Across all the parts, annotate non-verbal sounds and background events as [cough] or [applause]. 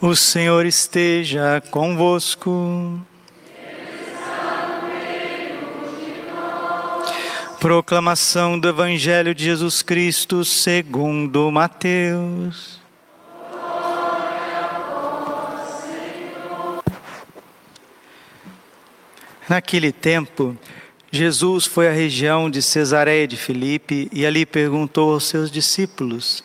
O Senhor esteja convosco. Proclamação do Evangelho de Jesus Cristo segundo Mateus. Naquele tempo, Jesus foi à região de Cesareia de Filipe e ali perguntou aos seus discípulos: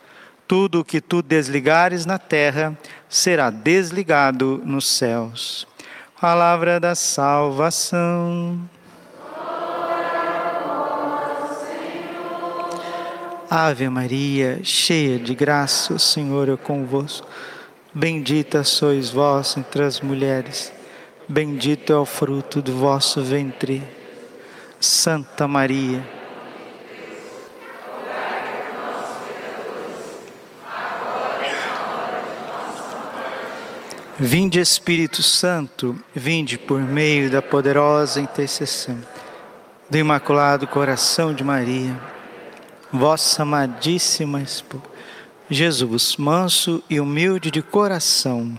tudo o que tu desligares na terra será desligado nos céus. Palavra da salvação. Ave Maria, cheia de graça, o Senhor é convosco. Bendita sois vós entre as mulheres, bendito é o fruto do vosso ventre. Santa Maria, Vinde Espírito Santo, vinde por meio da poderosa intercessão do Imaculado Coração de Maria, vossa amadíssima esposa, Jesus, manso e humilde de coração.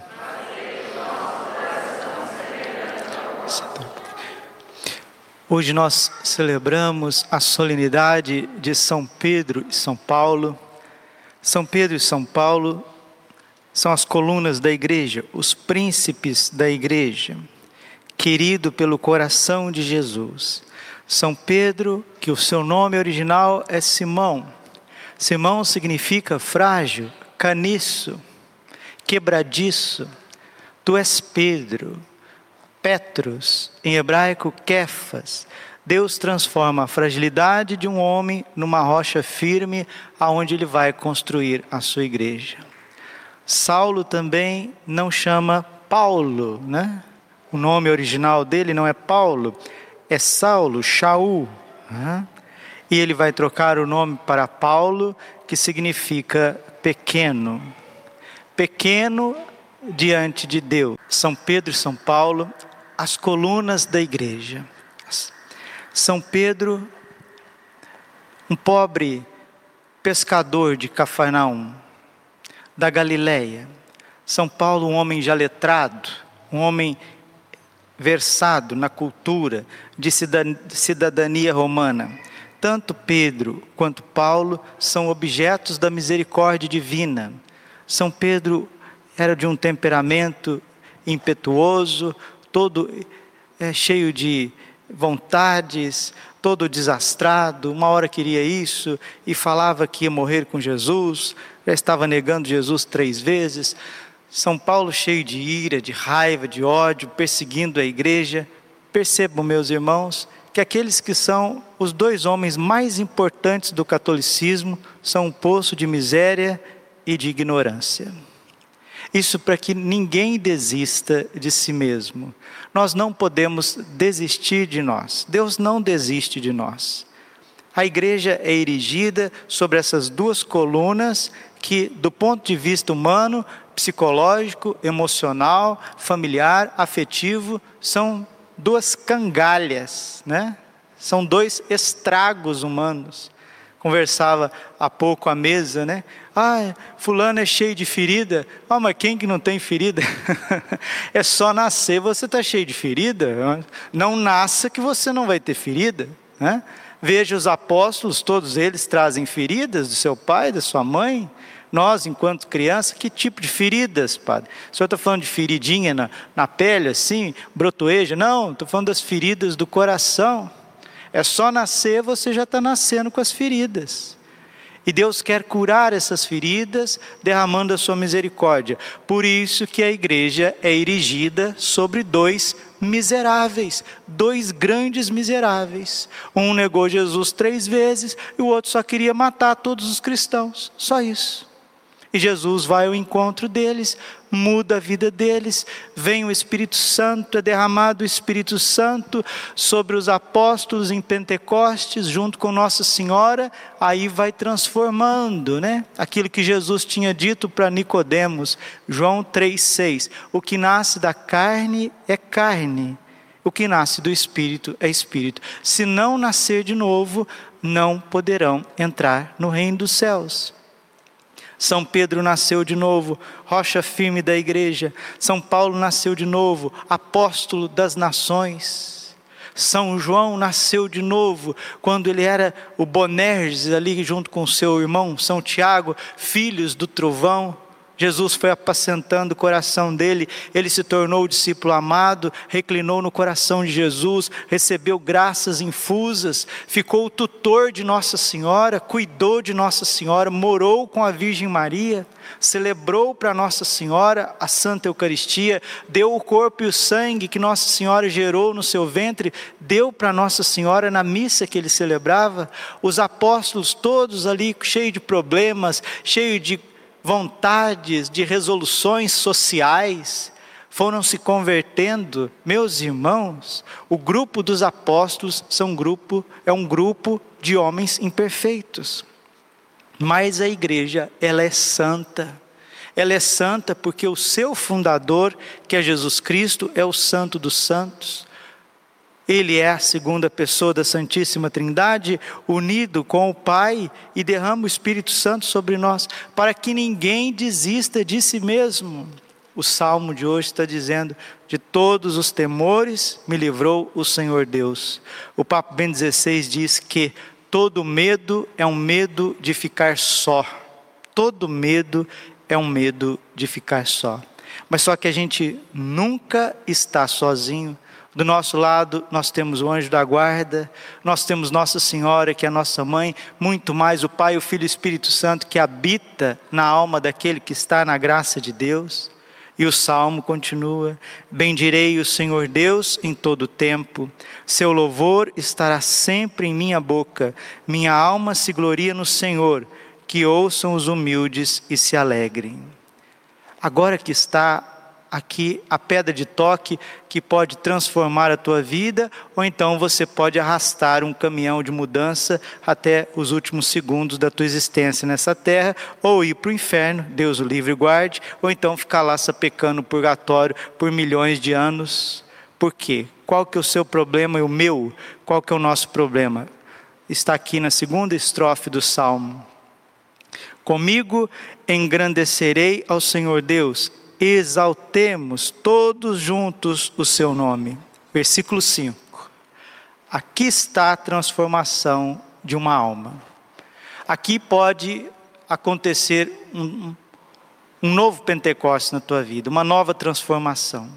Hoje nós celebramos a solenidade de São Pedro e São Paulo. São Pedro e São Paulo são as colunas da igreja, os príncipes da igreja, querido pelo coração de Jesus. São Pedro, que o seu nome original é Simão. Simão significa frágil, caniço, quebradiço. Tu és Pedro, Petros, em hebraico Kefas. Deus transforma a fragilidade de um homem numa rocha firme aonde ele vai construir a sua igreja. Saulo também não chama Paulo, né? O nome original dele não é Paulo, é Saulo, Shaul. Né? E ele vai trocar o nome para Paulo, que significa pequeno. Pequeno diante de Deus. São Pedro e São Paulo, as colunas da igreja. São Pedro, um pobre pescador de Cafarnaum da Galileia. São Paulo, um homem já letrado, um homem versado na cultura de cidadania romana. Tanto Pedro quanto Paulo são objetos da misericórdia divina. São Pedro era de um temperamento impetuoso, todo é, cheio de vontades, todo desastrado, uma hora queria isso e falava que ia morrer com Jesus, já estava negando Jesus três vezes. São Paulo cheio de ira, de raiva, de ódio, perseguindo a igreja. Percebam, meus irmãos, que aqueles que são os dois homens mais importantes do catolicismo são um poço de miséria e de ignorância. Isso para que ninguém desista de si mesmo. Nós não podemos desistir de nós. Deus não desiste de nós. A igreja é erigida sobre essas duas colunas que, do ponto de vista humano, psicológico, emocional, familiar, afetivo, são duas cangalhas, né? São dois estragos humanos. Conversava há pouco à mesa, né? Ah, fulano é cheio de ferida. Ah, mas quem que não tem ferida? [laughs] é só nascer, você está cheio de ferida. Não nasça que você não vai ter ferida, né? Veja os apóstolos, todos eles trazem feridas do seu pai, da sua mãe, Nós, enquanto criança, que tipo de feridas, padre? O senhor está falando de feridinha na, na pele, assim, brotoeja? Não, estou falando das feridas do coração. É só nascer, você já está nascendo com as feridas. E Deus quer curar essas feridas, derramando a sua misericórdia. Por isso que a igreja é erigida sobre dois miseráveis, dois grandes miseráveis. Um negou Jesus três vezes e o outro só queria matar todos os cristãos. Só isso. E Jesus vai ao encontro deles, muda a vida deles, vem o Espírito Santo, é derramado o Espírito Santo sobre os apóstolos em Pentecostes, junto com Nossa Senhora, aí vai transformando, né? Aquilo que Jesus tinha dito para Nicodemos, João 3:6, o que nasce da carne é carne, o que nasce do espírito é espírito. Se não nascer de novo, não poderão entrar no reino dos céus. São Pedro nasceu de novo, rocha firme da igreja. São Paulo nasceu de novo, apóstolo das nações. São João nasceu de novo, quando ele era o Bonerges ali junto com seu irmão São Tiago, filhos do trovão. Jesus foi apacentando o coração dele, ele se tornou o discípulo amado, reclinou no coração de Jesus, recebeu graças infusas, ficou o tutor de Nossa Senhora, cuidou de Nossa Senhora, morou com a Virgem Maria, celebrou para Nossa Senhora a Santa Eucaristia, deu o corpo e o sangue que Nossa Senhora gerou no seu ventre, deu para Nossa Senhora na missa que ele celebrava. Os apóstolos todos ali cheios de problemas, cheios de vontades, de resoluções sociais, foram se convertendo, meus irmãos, o grupo dos apóstolos são grupo, é um grupo de homens imperfeitos. Mas a igreja, ela é santa. Ela é santa porque o seu fundador, que é Jesus Cristo, é o santo dos santos. Ele é a segunda pessoa da Santíssima Trindade, unido com o Pai, e derrama o Espírito Santo sobre nós, para que ninguém desista de si mesmo. O salmo de hoje está dizendo: De todos os temores me livrou o Senhor Deus. O Papa Ben 16 diz que todo medo é um medo de ficar só. Todo medo é um medo de ficar só. Mas só que a gente nunca está sozinho do nosso lado, nós temos o anjo da guarda, nós temos Nossa Senhora, que é a nossa mãe, muito mais o Pai, o Filho e o Espírito Santo, que habita na alma daquele que está na graça de Deus. E o salmo continua: Bendirei o Senhor Deus em todo o tempo, seu louvor estará sempre em minha boca, minha alma se gloria no Senhor, que ouçam os humildes e se alegrem. Agora que está aqui a pedra de toque que pode transformar a tua vida, ou então você pode arrastar um caminhão de mudança até os últimos segundos da tua existência nessa terra, ou ir para o inferno, Deus o livre e guarde, ou então ficar lá sapecando o purgatório por milhões de anos. Por quê? Qual que é o seu problema e o meu? Qual que é o nosso problema? Está aqui na segunda estrofe do Salmo. Comigo engrandecerei ao Senhor Deus, exaltemos todos juntos o seu nome. Versículo 5. Aqui está a transformação de uma alma. Aqui pode acontecer um, um novo Pentecostes na tua vida, uma nova transformação.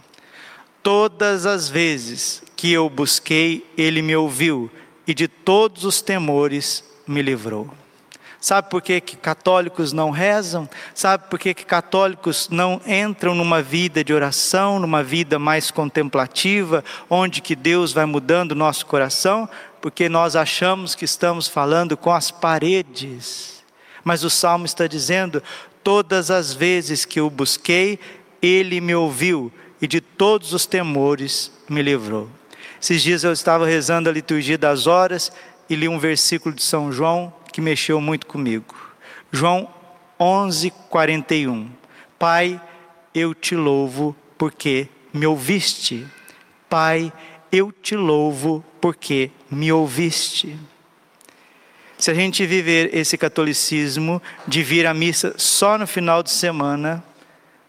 Todas as vezes que eu busquei, Ele me ouviu e de todos os temores me livrou. Sabe por que, que católicos não rezam? Sabe por que, que católicos não entram numa vida de oração, numa vida mais contemplativa, onde que Deus vai mudando o nosso coração? Porque nós achamos que estamos falando com as paredes. Mas o salmo está dizendo: todas as vezes que eu busquei, ele me ouviu e de todos os temores me livrou. Esses dias eu estava rezando a liturgia das horas e li um versículo de São João que mexeu muito comigo. João 11, 41. Pai, eu te louvo porque me ouviste. Pai, eu te louvo porque me ouviste. Se a gente viver esse catolicismo de vir à missa só no final de semana,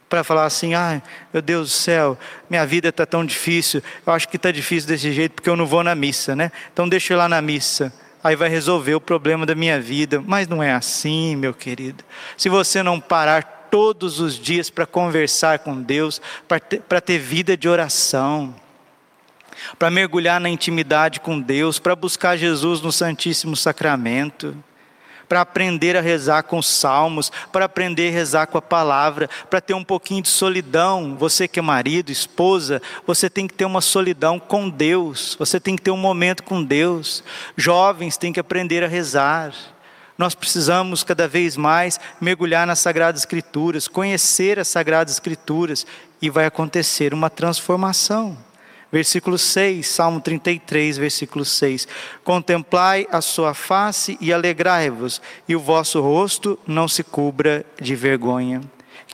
para falar assim: ai, ah, meu Deus do céu, minha vida está tão difícil, eu acho que está difícil desse jeito porque eu não vou na missa, né? Então deixa eu ir lá na missa. Aí vai resolver o problema da minha vida. Mas não é assim, meu querido. Se você não parar todos os dias para conversar com Deus, para ter, ter vida de oração, para mergulhar na intimidade com Deus, para buscar Jesus no Santíssimo Sacramento, para aprender a rezar com os salmos, para aprender a rezar com a palavra, para ter um pouquinho de solidão. Você que é marido, esposa, você tem que ter uma solidão com Deus, você tem que ter um momento com Deus. Jovens têm que aprender a rezar. Nós precisamos cada vez mais mergulhar nas Sagradas Escrituras, conhecer as Sagradas Escrituras, e vai acontecer uma transformação. Versículo 6, Salmo 33, versículo 6. Contemplai a sua face e alegrai-vos, e o vosso rosto não se cubra de vergonha.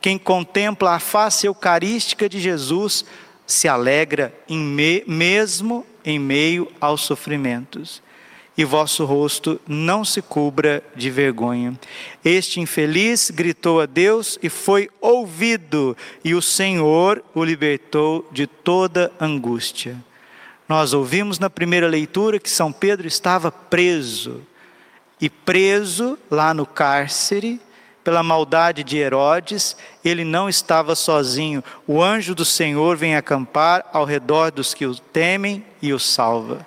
Quem contempla a face eucarística de Jesus se alegra em me, mesmo em meio aos sofrimentos e vosso rosto não se cubra de vergonha. Este infeliz gritou a Deus e foi ouvido, e o Senhor o libertou de toda angústia. Nós ouvimos na primeira leitura que São Pedro estava preso, e preso lá no cárcere, pela maldade de Herodes, ele não estava sozinho. O anjo do Senhor vem acampar ao redor dos que o temem e o salva.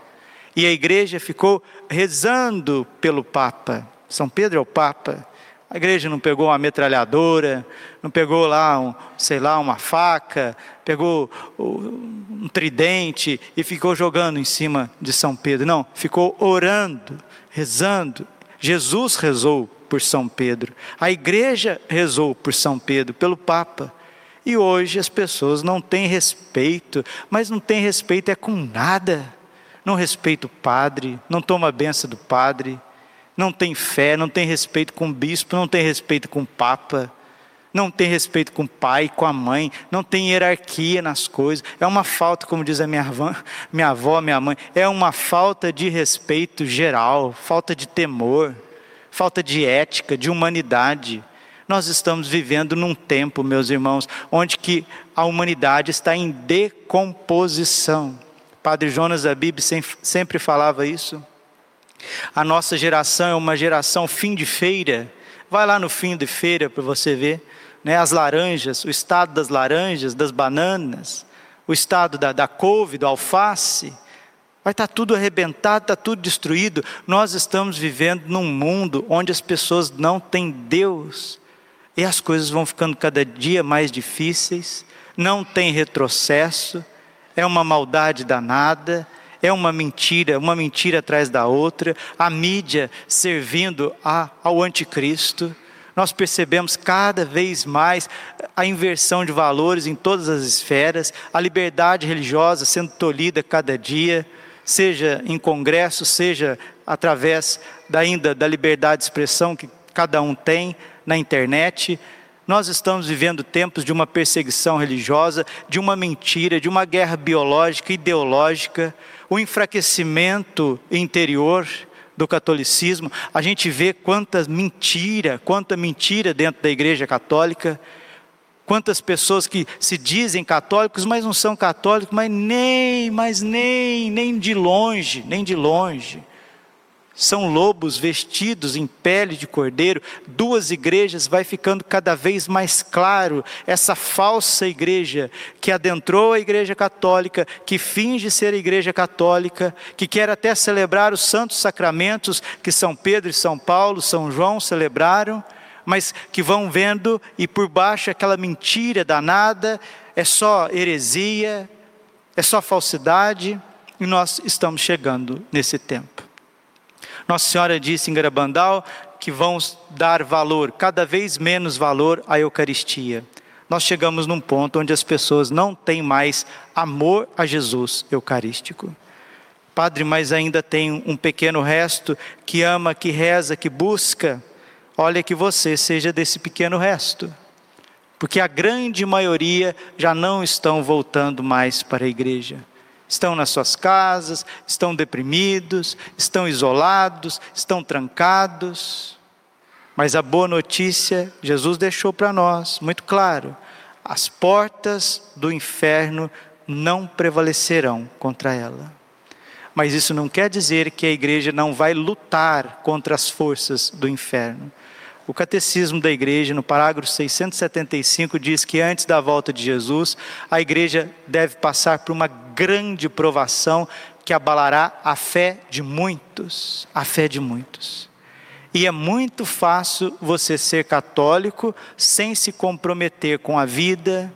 E a igreja ficou rezando pelo Papa. São Pedro é o Papa. A igreja não pegou uma metralhadora, não pegou lá, um, sei lá, uma faca, pegou um tridente e ficou jogando em cima de São Pedro. Não, ficou orando, rezando. Jesus rezou por São Pedro. A igreja rezou por São Pedro, pelo Papa. E hoje as pessoas não têm respeito, mas não têm respeito é com nada não respeita o padre, não toma a benção do padre, não tem fé, não tem respeito com o bispo, não tem respeito com o papa, não tem respeito com o pai, com a mãe, não tem hierarquia nas coisas. É uma falta, como diz a minha avó, minha avó, minha mãe, é uma falta de respeito geral, falta de temor, falta de ética, de humanidade. Nós estamos vivendo num tempo, meus irmãos, onde que a humanidade está em decomposição. Padre Jonas Abib sempre falava isso. A nossa geração é uma geração fim de feira. Vai lá no fim de feira para você ver. Né, as laranjas, o estado das laranjas, das bananas, o estado da, da couve, do alface. Vai estar tá tudo arrebentado, está tudo destruído. Nós estamos vivendo num mundo onde as pessoas não têm Deus. E as coisas vão ficando cada dia mais difíceis, não tem retrocesso é uma maldade danada, é uma mentira, uma mentira atrás da outra, a mídia servindo a, ao anticristo. Nós percebemos cada vez mais a inversão de valores em todas as esferas, a liberdade religiosa sendo tolhida cada dia, seja em congresso, seja através da, ainda da liberdade de expressão que cada um tem na internet. Nós estamos vivendo tempos de uma perseguição religiosa, de uma mentira, de uma guerra biológica, ideológica, o enfraquecimento interior do catolicismo. A gente vê quanta mentira, quanta mentira dentro da Igreja Católica. Quantas pessoas que se dizem católicos, mas não são católicos, mas nem, mas nem, nem de longe, nem de longe são lobos vestidos em pele de cordeiro, duas igrejas, vai ficando cada vez mais claro essa falsa igreja que adentrou a igreja católica, que finge ser a igreja católica, que quer até celebrar os santos sacramentos que São Pedro e São Paulo, São João celebraram, mas que vão vendo e por baixo aquela mentira danada, é só heresia, é só falsidade, e nós estamos chegando nesse tempo. Nossa Senhora disse em Garabandal que vamos dar valor, cada vez menos valor à Eucaristia. Nós chegamos num ponto onde as pessoas não têm mais amor a Jesus Eucarístico. Padre, mas ainda tem um pequeno resto que ama, que reza, que busca. Olha que você seja desse pequeno resto. Porque a grande maioria já não estão voltando mais para a igreja estão nas suas casas, estão deprimidos, estão isolados, estão trancados. Mas a boa notícia, Jesus deixou para nós, muito claro: as portas do inferno não prevalecerão contra ela. Mas isso não quer dizer que a igreja não vai lutar contra as forças do inferno. O catecismo da igreja, no parágrafo 675, diz que antes da volta de Jesus, a igreja deve passar por uma grande provação que abalará a fé de muitos. A fé de muitos. E é muito fácil você ser católico sem se comprometer com a vida,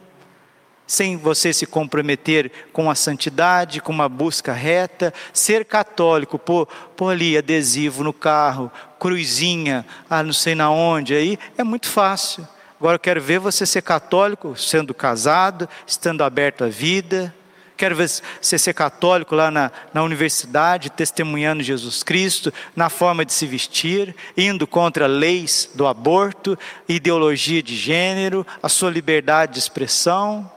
sem você se comprometer com a santidade, com uma busca reta. Ser católico, pôr, pôr ali adesivo no carro, cruzinha, ah, não sei na onde, aí é muito fácil. Agora eu quero ver você ser católico, sendo casado, estando aberto à vida, Quero ver você ser católico lá na, na universidade, testemunhando Jesus Cristo, na forma de se vestir, indo contra leis do aborto, ideologia de gênero, a sua liberdade de expressão.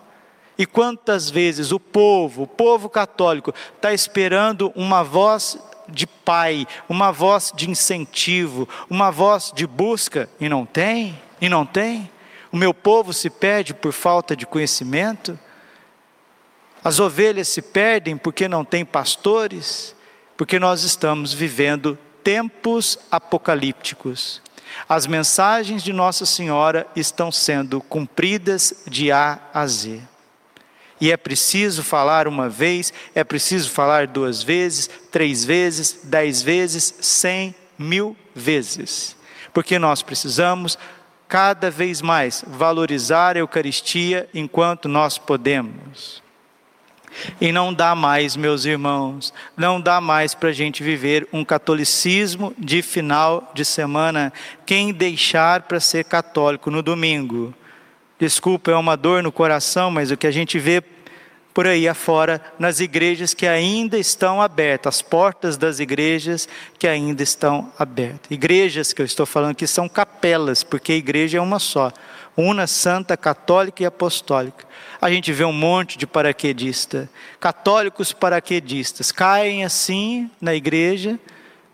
E quantas vezes o povo, o povo católico, está esperando uma voz de pai, uma voz de incentivo, uma voz de busca, e não tem, e não tem. O meu povo se perde por falta de conhecimento. As ovelhas se perdem porque não tem pastores, porque nós estamos vivendo tempos apocalípticos. As mensagens de Nossa Senhora estão sendo cumpridas de A a Z. E é preciso falar uma vez, é preciso falar duas vezes, três vezes, dez vezes, cem, mil vezes. Porque nós precisamos cada vez mais valorizar a Eucaristia enquanto nós podemos. E não dá mais, meus irmãos, não dá mais para a gente viver um catolicismo de final de semana. Quem deixar para ser católico no domingo? Desculpa, é uma dor no coração, mas o que a gente vê por aí afora, nas igrejas que ainda estão abertas, as portas das igrejas que ainda estão abertas. Igrejas que eu estou falando que são capelas, porque a igreja é uma só, una, santa, católica e apostólica a gente vê um monte de paraquedista, católicos paraquedistas, caem assim na igreja,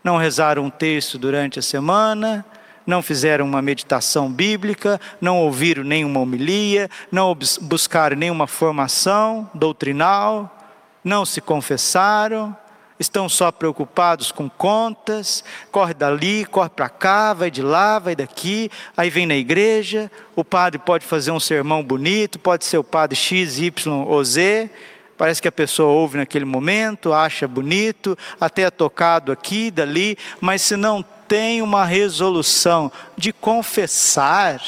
não rezaram um texto durante a semana, não fizeram uma meditação bíblica, não ouviram nenhuma homilia, não buscaram nenhuma formação doutrinal, não se confessaram, estão só preocupados com contas, corre dali, corre para cá, vai de lá, vai daqui, aí vem na igreja, o padre pode fazer um sermão bonito, pode ser o padre X, Y ou Z, parece que a pessoa ouve naquele momento, acha bonito, até é tocado aqui, dali, mas se não tem uma resolução de confessar,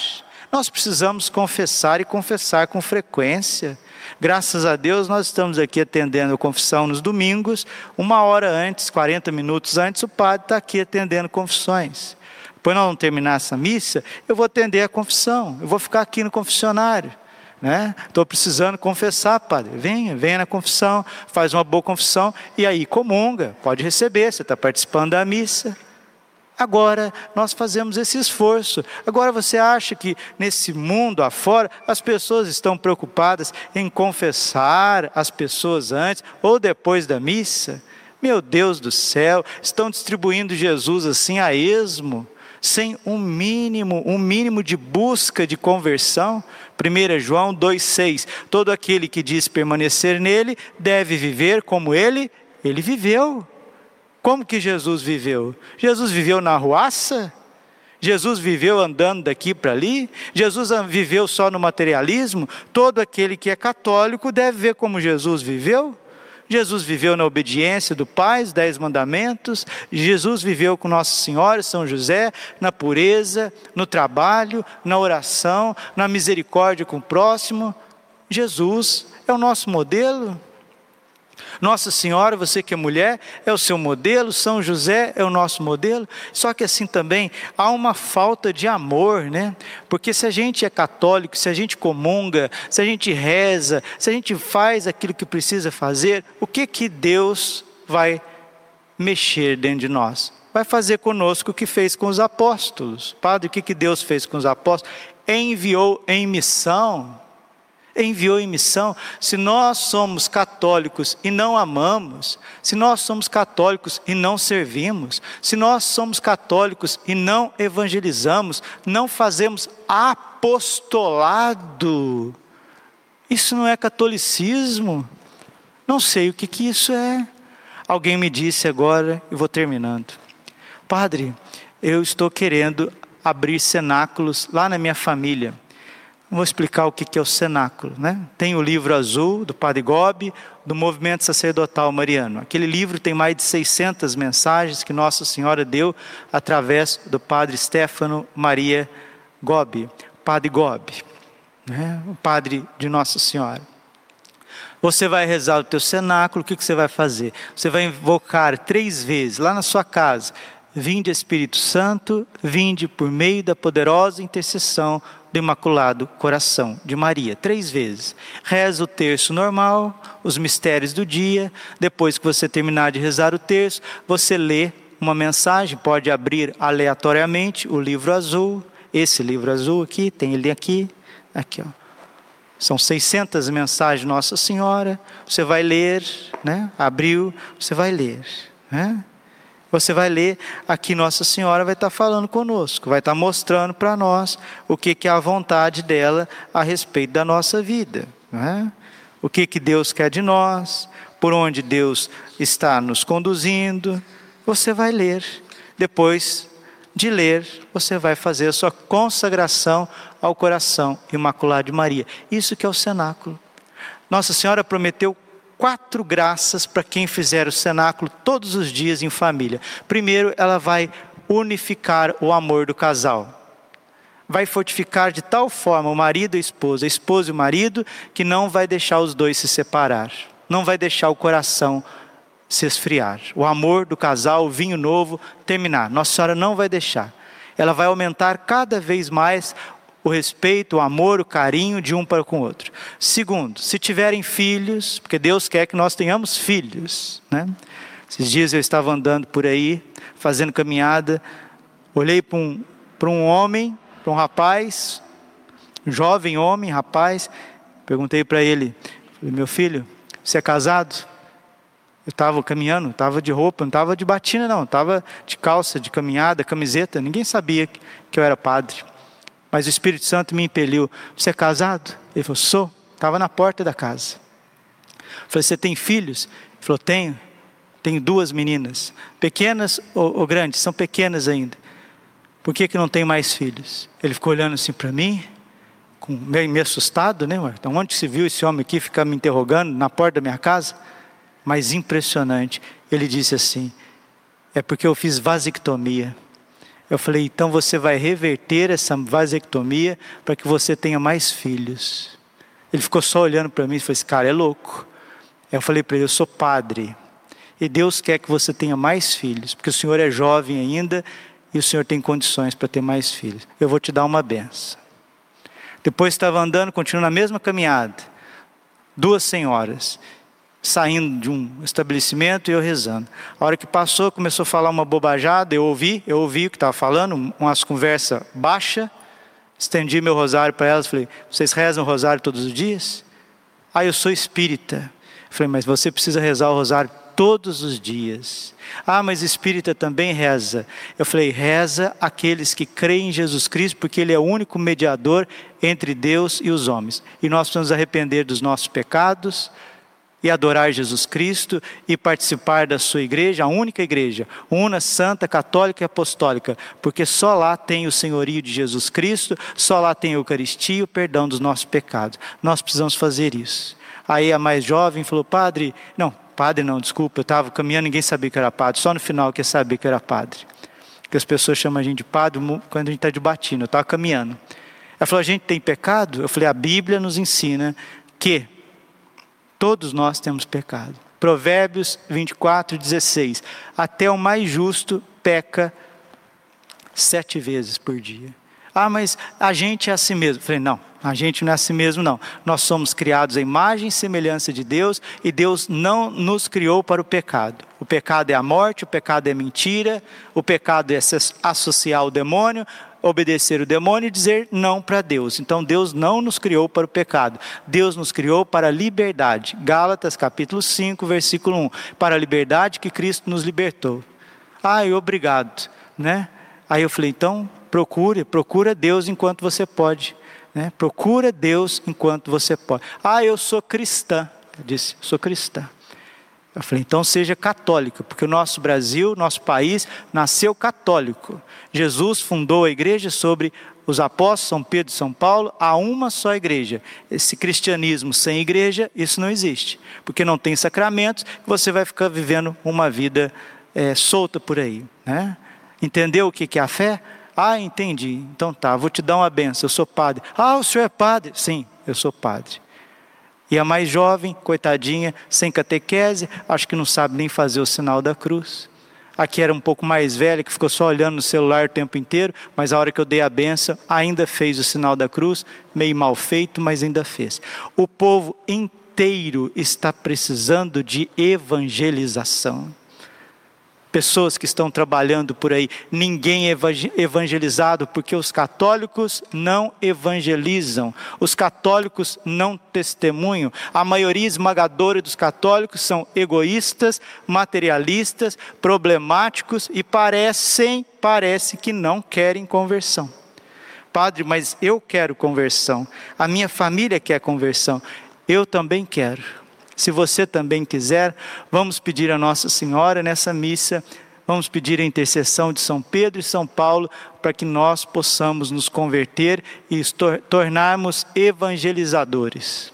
nós precisamos confessar e confessar com frequência. Graças a Deus, nós estamos aqui atendendo a confissão nos domingos, uma hora antes, 40 minutos antes, o padre está aqui atendendo confissões. Depois nós vamos terminar essa missa, eu vou atender a confissão, eu vou ficar aqui no confessionário. Estou né? precisando confessar, padre. Venha, venha na confissão, faz uma boa confissão e aí comunga, pode receber, você está participando da missa. Agora nós fazemos esse esforço. Agora você acha que nesse mundo afora as pessoas estão preocupadas em confessar as pessoas antes ou depois da missa? Meu Deus do céu, estão distribuindo Jesus assim a esmo, sem um mínimo, um mínimo de busca de conversão. 1 João 2,6: Todo aquele que diz permanecer nele deve viver como ele, ele viveu. Como que Jesus viveu? Jesus viveu na ruaça? Jesus viveu andando daqui para ali? Jesus viveu só no materialismo? Todo aquele que é católico deve ver como Jesus viveu? Jesus viveu na obediência do Pai, os dez mandamentos. Jesus viveu com Nossa Senhora, São José, na pureza, no trabalho, na oração, na misericórdia com o próximo. Jesus é o nosso modelo. Nossa Senhora, você que é mulher, é o seu modelo, São José é o nosso modelo. Só que assim também há uma falta de amor, né? Porque se a gente é católico, se a gente comunga, se a gente reza, se a gente faz aquilo que precisa fazer, o que que Deus vai mexer dentro de nós? Vai fazer conosco o que fez com os apóstolos. Padre, o que, que Deus fez com os apóstolos? Enviou em missão enviou em missão. Se nós somos católicos e não amamos, se nós somos católicos e não servimos, se nós somos católicos e não evangelizamos, não fazemos apostolado, isso não é catolicismo. Não sei o que, que isso é. alguém me disse agora, e vou terminando: Padre, eu estou querendo abrir cenáculos lá na minha família. Vou explicar o que é o cenáculo. Né? Tem o livro azul do Padre Gobi, do Movimento Sacerdotal Mariano. Aquele livro tem mais de 600 mensagens que Nossa Senhora deu através do Padre Stefano Maria Gobi, Padre Gobi, né? o Padre de Nossa Senhora. Você vai rezar o teu cenáculo, o que, que você vai fazer? Você vai invocar três vezes lá na sua casa. Vinde Espírito Santo, vinde por meio da poderosa intercessão do Imaculado Coração de Maria, três vezes. Reza o terço normal, os mistérios do dia. Depois que você terminar de rezar o terço, você lê uma mensagem, pode abrir aleatoriamente o livro azul, esse livro azul aqui, tem ele aqui, aqui ó. São 600 mensagens Nossa Senhora. Você vai ler, né? Abriu, você vai ler, né? Você vai ler aqui Nossa Senhora vai estar falando conosco, vai estar mostrando para nós o que, que é a vontade dela a respeito da nossa vida, né? O que que Deus quer de nós, por onde Deus está nos conduzindo. Você vai ler. Depois de ler, você vai fazer a sua consagração ao coração imaculado de Maria. Isso que é o cenáculo. Nossa Senhora prometeu quatro graças para quem fizer o cenáculo todos os dias em família. Primeiro, ela vai unificar o amor do casal. Vai fortificar de tal forma o marido e a esposa, a esposa e o marido, que não vai deixar os dois se separar. Não vai deixar o coração se esfriar. O amor do casal, o vinho novo, terminar. Nossa Senhora não vai deixar. Ela vai aumentar cada vez mais o respeito, o amor, o carinho de um para com o outro. Segundo, se tiverem filhos, porque Deus quer que nós tenhamos filhos. Né? Esses dias eu estava andando por aí, fazendo caminhada, olhei para um, para um homem, para um rapaz, jovem homem, rapaz, perguntei para ele, meu filho, você é casado? Eu estava caminhando, estava de roupa, não estava de batina, não, estava de calça, de caminhada, camiseta. Ninguém sabia que eu era padre. Mas o Espírito Santo me impeliu. Você é casado? Ele falou: Sou. Estava na porta da casa. Eu falei: Você tem filhos? Ele falou: Tenho. Tenho duas meninas. Pequenas ou, ou grandes? São pequenas ainda. Por que, que não tem mais filhos? Ele ficou olhando assim para mim, com, meio, meio assustado, né? Então, onde se viu esse homem aqui ficar me interrogando na porta da minha casa? mas impressionante. Ele disse assim: é porque eu fiz vasectomia. Eu falei, então você vai reverter essa vasectomia para que você tenha mais filhos. Ele ficou só olhando para mim e falou: esse cara é louco. Eu falei para ele: eu sou padre. E Deus quer que você tenha mais filhos, porque o senhor é jovem ainda e o senhor tem condições para ter mais filhos. Eu vou te dar uma benção. Depois estava andando, continuando na mesma caminhada. Duas senhoras saindo de um estabelecimento e eu rezando. A hora que passou, começou a falar uma bobajada, eu ouvi, eu ouvi o que estava falando, umas conversa baixa. Estendi meu rosário para elas, falei: "Vocês rezam o rosário todos os dias?" "Ah, eu sou espírita." falei: "Mas você precisa rezar o rosário todos os dias." "Ah, mas espírita também reza." Eu falei: "Reza aqueles que creem em Jesus Cristo, porque ele é o único mediador entre Deus e os homens. E nós precisamos arrepender dos nossos pecados, e adorar Jesus Cristo e participar da sua igreja, a única igreja, una, santa, católica e apostólica, porque só lá tem o senhorio de Jesus Cristo, só lá tem a Eucaristia e o perdão dos nossos pecados. Nós precisamos fazer isso. Aí a mais jovem falou, padre, não, padre não, desculpa, eu estava caminhando, ninguém sabia que era padre, só no final que sabia que era padre. Porque as pessoas chamam a gente de padre quando a gente está de batina, eu estava caminhando. Ela falou, a gente tem pecado? Eu falei, a Bíblia nos ensina que Todos nós temos pecado. Provérbios 24, 16. Até o mais justo peca sete vezes por dia. Ah, mas a gente é assim mesmo. falei, não, a gente não é assim mesmo, não. Nós somos criados à imagem e semelhança de Deus e Deus não nos criou para o pecado. O pecado é a morte, o pecado é mentira, o pecado é associar o demônio, obedecer o demônio e dizer não para Deus. Então Deus não nos criou para o pecado. Deus nos criou para a liberdade. Gálatas capítulo 5, versículo 1. Para a liberdade que Cristo nos libertou. Ai, obrigado, né? Aí eu falei, então procure, procura Deus enquanto você pode. Né? Procura Deus enquanto você pode. Ah, eu sou cristã. Eu disse, sou cristã. Eu falei, então seja católica, porque o nosso Brasil, nosso país, nasceu católico. Jesus fundou a igreja sobre os apóstolos, São Pedro e São Paulo, há uma só igreja. Esse cristianismo sem igreja, isso não existe, porque não tem sacramentos, você vai ficar vivendo uma vida é, solta por aí. Né? Entendeu o que é a fé? Ah, entendi. Então tá, vou te dar uma benção. Eu sou padre. Ah, o senhor é padre? Sim, eu sou padre. E a mais jovem, coitadinha, sem catequese, acho que não sabe nem fazer o sinal da cruz. Aqui era um pouco mais velha, que ficou só olhando no celular o tempo inteiro, mas a hora que eu dei a benção, ainda fez o sinal da cruz, meio mal feito, mas ainda fez. O povo inteiro está precisando de evangelização pessoas que estão trabalhando por aí, ninguém é evangelizado porque os católicos não evangelizam, os católicos não testemunham. A maioria esmagadora dos católicos são egoístas, materialistas, problemáticos e parecem, parece que não querem conversão. Padre, mas eu quero conversão. A minha família quer conversão. Eu também quero. Se você também quiser, vamos pedir a Nossa Senhora nessa missa, vamos pedir a intercessão de São Pedro e São Paulo para que nós possamos nos converter e tornarmos evangelizadores.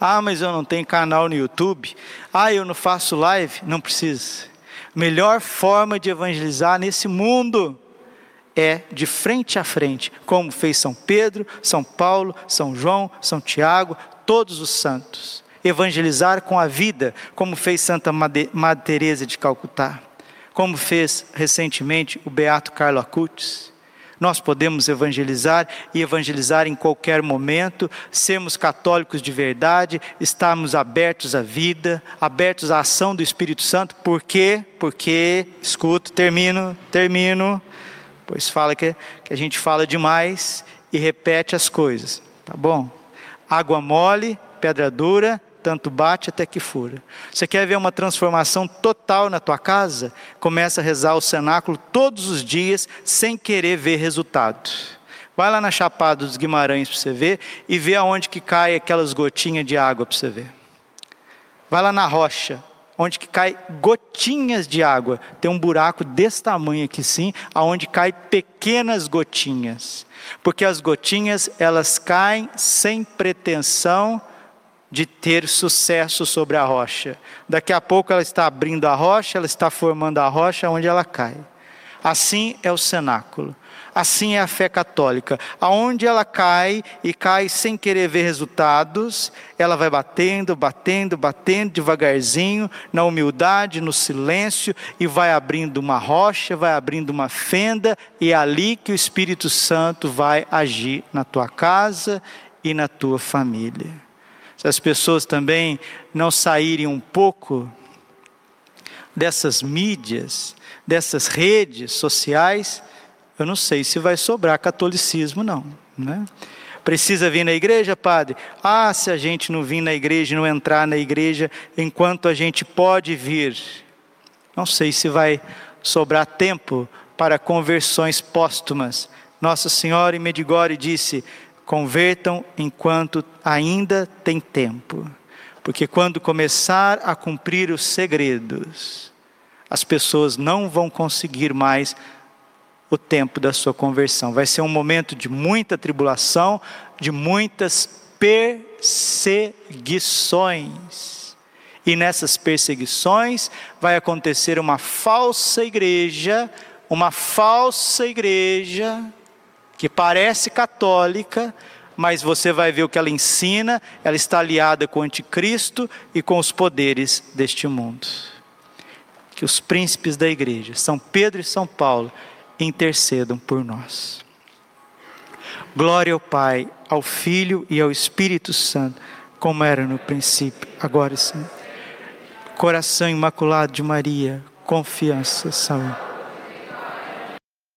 Ah, mas eu não tenho canal no YouTube. Ah, eu não faço live. Não precisa. Melhor forma de evangelizar nesse mundo é de frente a frente, como fez São Pedro, São Paulo, São João, São Tiago, todos os santos evangelizar com a vida, como fez Santa Madre Teresa de Calcutá, como fez recentemente o beato Carlo Acutis. Nós podemos evangelizar e evangelizar em qualquer momento, sermos católicos de verdade, estarmos abertos à vida, abertos à ação do Espírito Santo, por quê? Porque, escuto, termino, termino, pois fala que, que a gente fala demais e repete as coisas, tá bom? Água mole, pedra dura, tanto bate até que fura. Você quer ver uma transformação total na tua casa? Começa a rezar o cenáculo todos os dias, sem querer ver resultado. Vai lá na Chapada dos Guimarães para você ver e vê aonde que cai aquelas gotinhas de água para você ver. Vai lá na rocha, onde que cai gotinhas de água. Tem um buraco desse tamanho aqui sim, aonde cai pequenas gotinhas. Porque as gotinhas, elas caem sem pretensão de ter sucesso sobre a rocha. Daqui a pouco ela está abrindo a rocha, ela está formando a rocha onde ela cai. Assim é o cenáculo. Assim é a fé católica. Aonde ela cai e cai sem querer ver resultados, ela vai batendo, batendo, batendo devagarzinho, na humildade, no silêncio, e vai abrindo uma rocha, vai abrindo uma fenda, e é ali que o Espírito Santo vai agir na tua casa e na tua família se as pessoas também não saírem um pouco dessas mídias, dessas redes sociais, eu não sei se vai sobrar catolicismo, não. Né? Precisa vir na igreja, padre? Ah, se a gente não vir na igreja, não entrar na igreja enquanto a gente pode vir. Não sei se vai sobrar tempo para conversões póstumas. Nossa Senhora em Medigore disse: Convertam enquanto ainda tem tempo, porque quando começar a cumprir os segredos, as pessoas não vão conseguir mais o tempo da sua conversão. Vai ser um momento de muita tribulação, de muitas perseguições. E nessas perseguições vai acontecer uma falsa igreja, uma falsa igreja que parece católica, mas você vai ver o que ela ensina, ela está aliada com o anticristo e com os poderes deste mundo. Que os príncipes da igreja, São Pedro e São Paulo, intercedam por nós. Glória ao Pai, ao Filho e ao Espírito Santo, como era no princípio, agora sim. Coração imaculado de Maria, confiança, saúde.